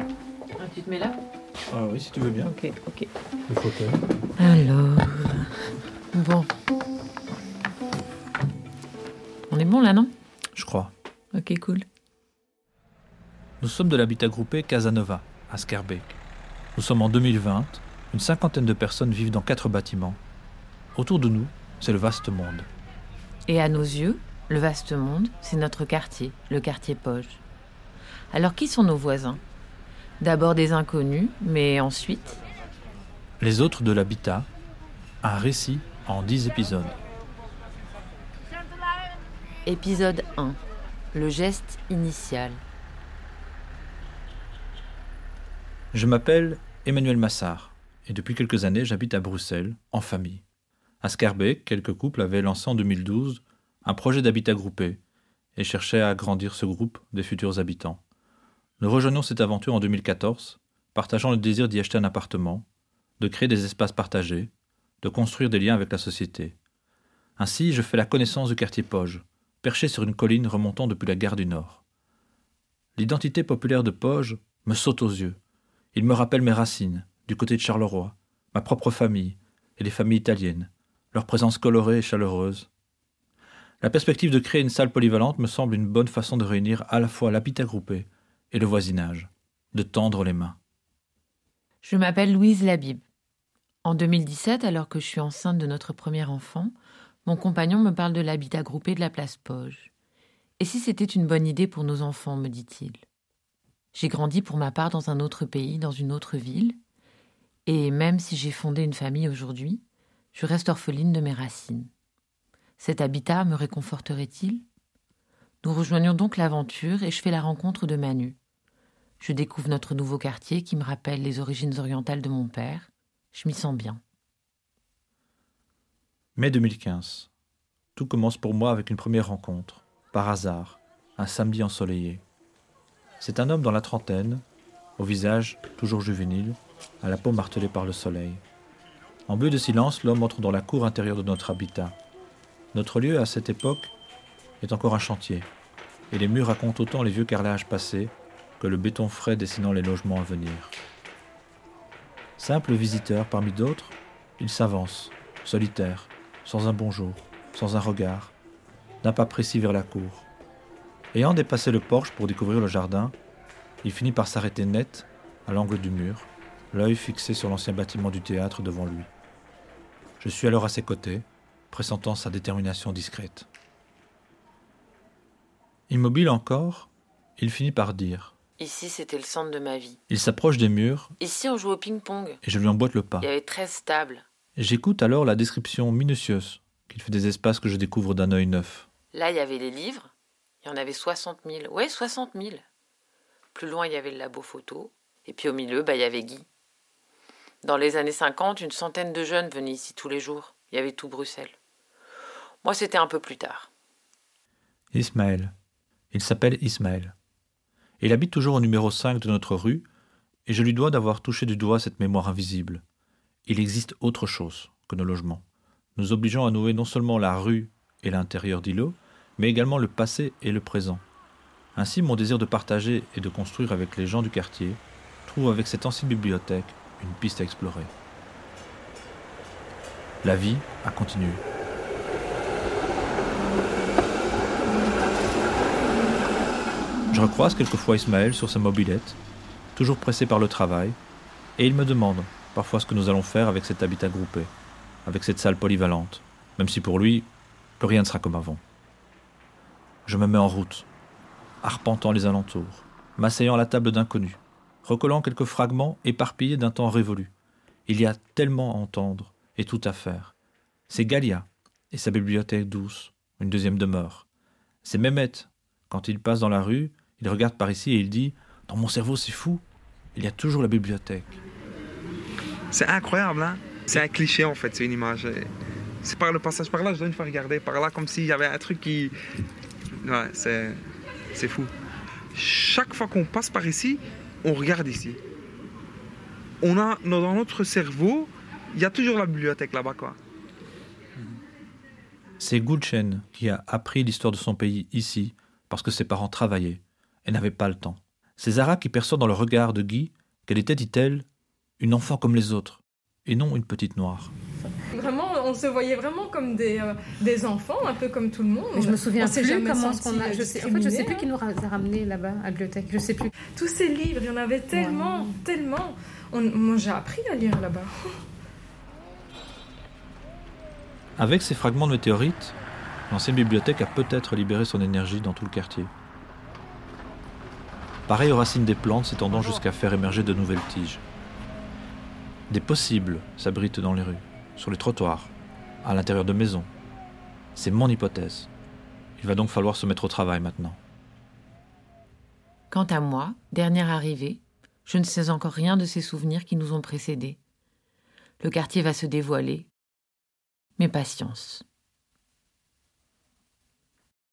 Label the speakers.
Speaker 1: Ah, tu te mets là
Speaker 2: Ah oui, si tu veux bien.
Speaker 1: Ok, ok.
Speaker 2: Le fauteuil.
Speaker 1: Alors. Bon. On est bon là, non?
Speaker 2: Je crois.
Speaker 1: Ok, cool.
Speaker 2: Nous sommes de l'habitat groupé Casanova, à Skerbeek. Nous sommes en 2020. Une cinquantaine de personnes vivent dans quatre bâtiments. Autour de nous, c'est le vaste monde.
Speaker 1: Et à nos yeux, le vaste monde, c'est notre quartier, le quartier Poge. Alors qui sont nos voisins? D'abord des inconnus, mais ensuite
Speaker 2: Les autres de l'habitat, un récit en dix épisodes.
Speaker 1: Épisode 1. Le geste initial.
Speaker 2: Je m'appelle Emmanuel Massard et depuis quelques années j'habite à Bruxelles, en famille. À Scarbeck, quelques couples avaient lancé en 2012 un projet d'habitat groupé et cherchaient à agrandir ce groupe des futurs habitants. Nous rejoignons cette aventure en 2014, partageant le désir d'y acheter un appartement, de créer des espaces partagés, de construire des liens avec la société. Ainsi, je fais la connaissance du quartier Poge, perché sur une colline remontant depuis la gare du Nord. L'identité populaire de Poge me saute aux yeux. Il me rappelle mes racines, du côté de Charleroi, ma propre famille et les familles italiennes, leur présence colorée et chaleureuse. La perspective de créer une salle polyvalente me semble une bonne façon de réunir à la fois l'habitat groupé et le voisinage, de tendre les mains.
Speaker 1: Je m'appelle Louise Labib. En 2017, alors que je suis enceinte de notre premier enfant, mon compagnon me parle de l'habitat groupé de la place Poge. Et si c'était une bonne idée pour nos enfants, me dit-il. J'ai grandi pour ma part dans un autre pays, dans une autre ville, et même si j'ai fondé une famille aujourd'hui, je reste orpheline de mes racines. Cet habitat me réconforterait-il? Nous rejoignons donc l'aventure et je fais la rencontre de Manu. Je découvre notre nouveau quartier qui me rappelle les origines orientales de mon père. Je m'y sens bien.
Speaker 2: Mai 2015. Tout commence pour moi avec une première rencontre, par hasard, un samedi ensoleillé. C'est un homme dans la trentaine, au visage toujours juvénile, à la peau martelée par le soleil. En but de silence, l'homme entre dans la cour intérieure de notre habitat. Notre lieu, à cette époque, est encore un chantier, et les murs racontent autant les vieux carrelages passés le béton frais dessinant les logements à venir. Simple visiteur parmi d'autres, il s'avance, solitaire, sans un bonjour, sans un regard, d'un pas précis vers la cour. Ayant dépassé le porche pour découvrir le jardin, il finit par s'arrêter net, à l'angle du mur, l'œil fixé sur l'ancien bâtiment du théâtre devant lui. Je suis alors à ses côtés, pressentant sa détermination discrète. Immobile encore, il finit par dire
Speaker 1: Ici, c'était le centre de ma vie.
Speaker 2: Il s'approche des murs
Speaker 1: Ici, on joue au ping-pong.
Speaker 2: et je lui emboîte le pas.
Speaker 1: Il y avait 13 tables.
Speaker 2: J'écoute alors la description minutieuse qu'il fait des espaces que je découvre d'un œil neuf.
Speaker 1: Là, il y avait les livres. Il y en avait 60 000. Ouais, 60 000. Plus loin, il y avait le labo photo. Et puis au milieu, bah, il y avait Guy. Dans les années 50, une centaine de jeunes venaient ici tous les jours. Il y avait tout Bruxelles. Moi, c'était un peu plus tard.
Speaker 2: Ismaël. Il s'appelle Ismaël. Il habite toujours au numéro 5 de notre rue, et je lui dois d'avoir touché du doigt cette mémoire invisible. Il existe autre chose que nos logements, nous obligeant à nouer non seulement la rue et l'intérieur d'îlots, mais également le passé et le présent. Ainsi, mon désir de partager et de construire avec les gens du quartier trouve avec cette ancienne bibliothèque une piste à explorer. La vie a continué. Je recroise quelquefois Ismaël sur sa mobilette, toujours pressé par le travail, et il me demande parfois ce que nous allons faire avec cet habitat groupé, avec cette salle polyvalente, même si pour lui, plus rien ne sera comme avant. Je me mets en route, arpentant les alentours, m'asseyant à la table d'inconnus, recollant quelques fragments éparpillés d'un temps révolu. Il y a tellement à entendre et tout à faire. C'est Galia et sa bibliothèque douce, une deuxième demeure. C'est Mehmet. Quand il passe dans la rue, il regarde par ici et il dit Dans mon cerveau, c'est fou. Il y a toujours la bibliothèque.
Speaker 3: C'est incroyable, hein? C'est un cliché en fait, c'est une image. C'est par le passage par là, je dois une fois regarder par là comme s'il y avait un truc qui. Ouais, c'est. C'est fou. Chaque fois qu'on passe par ici, on regarde ici. On a dans notre cerveau, il y a toujours la bibliothèque là-bas, quoi.
Speaker 2: C'est Gulchen qui a appris l'histoire de son pays ici parce que ses parents travaillaient et n'avaient pas le temps. C'est Zara qui perçoit dans le regard de Guy qu'elle était, dit-elle, une enfant comme les autres, et non une petite noire.
Speaker 4: Vraiment, on se voyait vraiment comme des, euh, des enfants, un peu comme tout le monde.
Speaker 5: Mais je me souviens
Speaker 4: On
Speaker 5: plus comment on a. Je sais, en fait, je sais plus qui nous a ramenés là-bas à la bibliothèque. Je sais plus.
Speaker 4: Tous ces livres, il y en avait tellement, tellement. On- moi, j'ai appris à lire là-bas.
Speaker 2: Avec ces fragments de météorites, l'ancienne bibliothèque a peut-être libéré son énergie dans tout le quartier. Pareil aux racines des plantes s'étendant jusqu'à faire émerger de nouvelles tiges. Des possibles s'abritent dans les rues, sur les trottoirs, à l'intérieur de maisons. C'est mon hypothèse. Il va donc falloir se mettre au travail maintenant.
Speaker 1: Quant à moi, dernière arrivée, je ne sais encore rien de ces souvenirs qui nous ont précédés. Le quartier va se dévoiler. Mais patience.